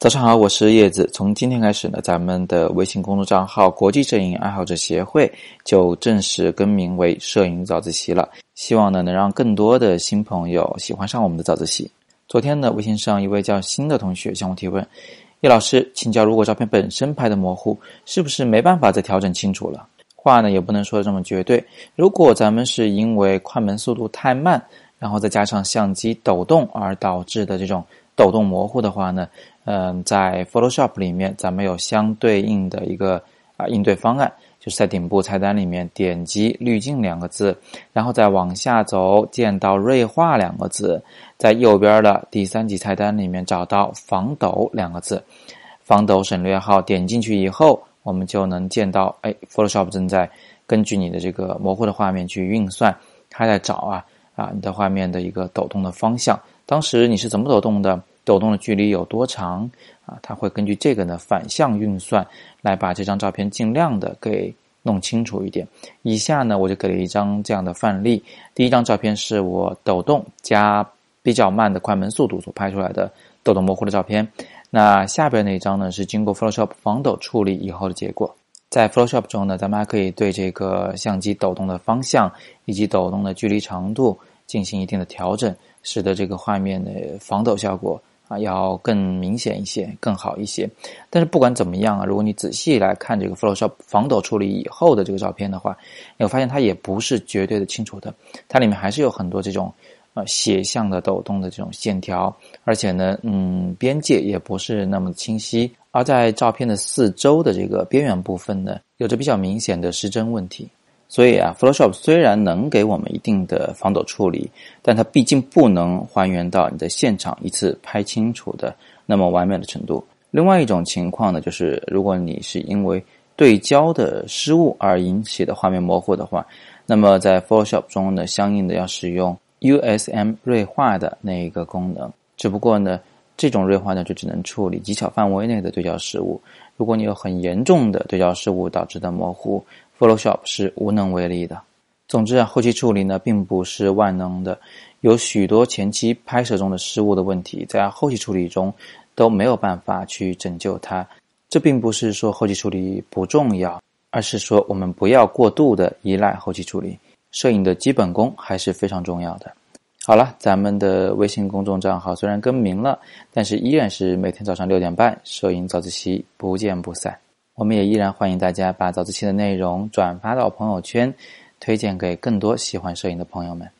早上好，我是叶子。从今天开始呢，咱们的微信公众账号“国际摄影爱好者协会”就正式更名为“摄影早自习”了。希望呢，能让更多的新朋友喜欢上我们的早自习。昨天呢，微信上一位叫新的同学向我提问：“叶老师，请教，如果照片本身拍的模糊，是不是没办法再调整清楚了？”话呢，也不能说的这么绝对。如果咱们是因为快门速度太慢，然后再加上相机抖动而导致的这种抖动模糊的话呢？嗯，在 Photoshop 里面，咱们有相对应的一个啊应对方案，就是在顶部菜单里面点击滤镜两个字，然后再往下走，见到锐化两个字，在右边的第三级菜单里面找到防抖两个字，防抖省略号点进去以后，我们就能见到，哎，Photoshop 正在根据你的这个模糊的画面去运算，它在找啊啊你的画面的一个抖动的方向，当时你是怎么抖动的？抖动的距离有多长啊？它会根据这个呢反向运算，来把这张照片尽量的给弄清楚一点。以下呢，我就给了一张这样的范例。第一张照片是我抖动加比较慢的快门速度所拍出来的抖动模糊的照片。那下边那一张呢，是经过 Photoshop 防抖处理以后的结果。在 Photoshop 中呢，咱们还可以对这个相机抖动的方向以及抖动的距离长度进行一定的调整，使得这个画面的防抖效果。啊，要更明显一些，更好一些。但是不管怎么样啊，如果你仔细来看这个 Photoshop 防抖处理以后的这个照片的话，你会发现它也不是绝对的清楚的，它里面还是有很多这种呃斜向的抖动的这种线条，而且呢，嗯，边界也不是那么清晰。而在照片的四周的这个边缘部分呢，有着比较明显的失真问题。所以啊，Photoshop 虽然能给我们一定的防抖处理，但它毕竟不能还原到你的现场一次拍清楚的那么完美的程度。另外一种情况呢，就是如果你是因为对焦的失误而引起的画面模糊的话，那么在 Photoshop 中呢，相应的要使用 USM 锐化的那一个功能。只不过呢，这种锐化呢，就只能处理极小范围内的对焦失误。如果你有很严重的对焦失误导致的模糊，Photoshop 是无能为力的。总之啊，后期处理呢并不是万能的，有许多前期拍摄中的失误的问题，在后期处理中都没有办法去拯救它。这并不是说后期处理不重要，而是说我们不要过度的依赖后期处理。摄影的基本功还是非常重要的。好了，咱们的微信公众账号虽然更名了，但是依然是每天早上六点半，摄影早自习不见不散。我们也依然欢迎大家把早自习的内容转发到朋友圈，推荐给更多喜欢摄影的朋友们。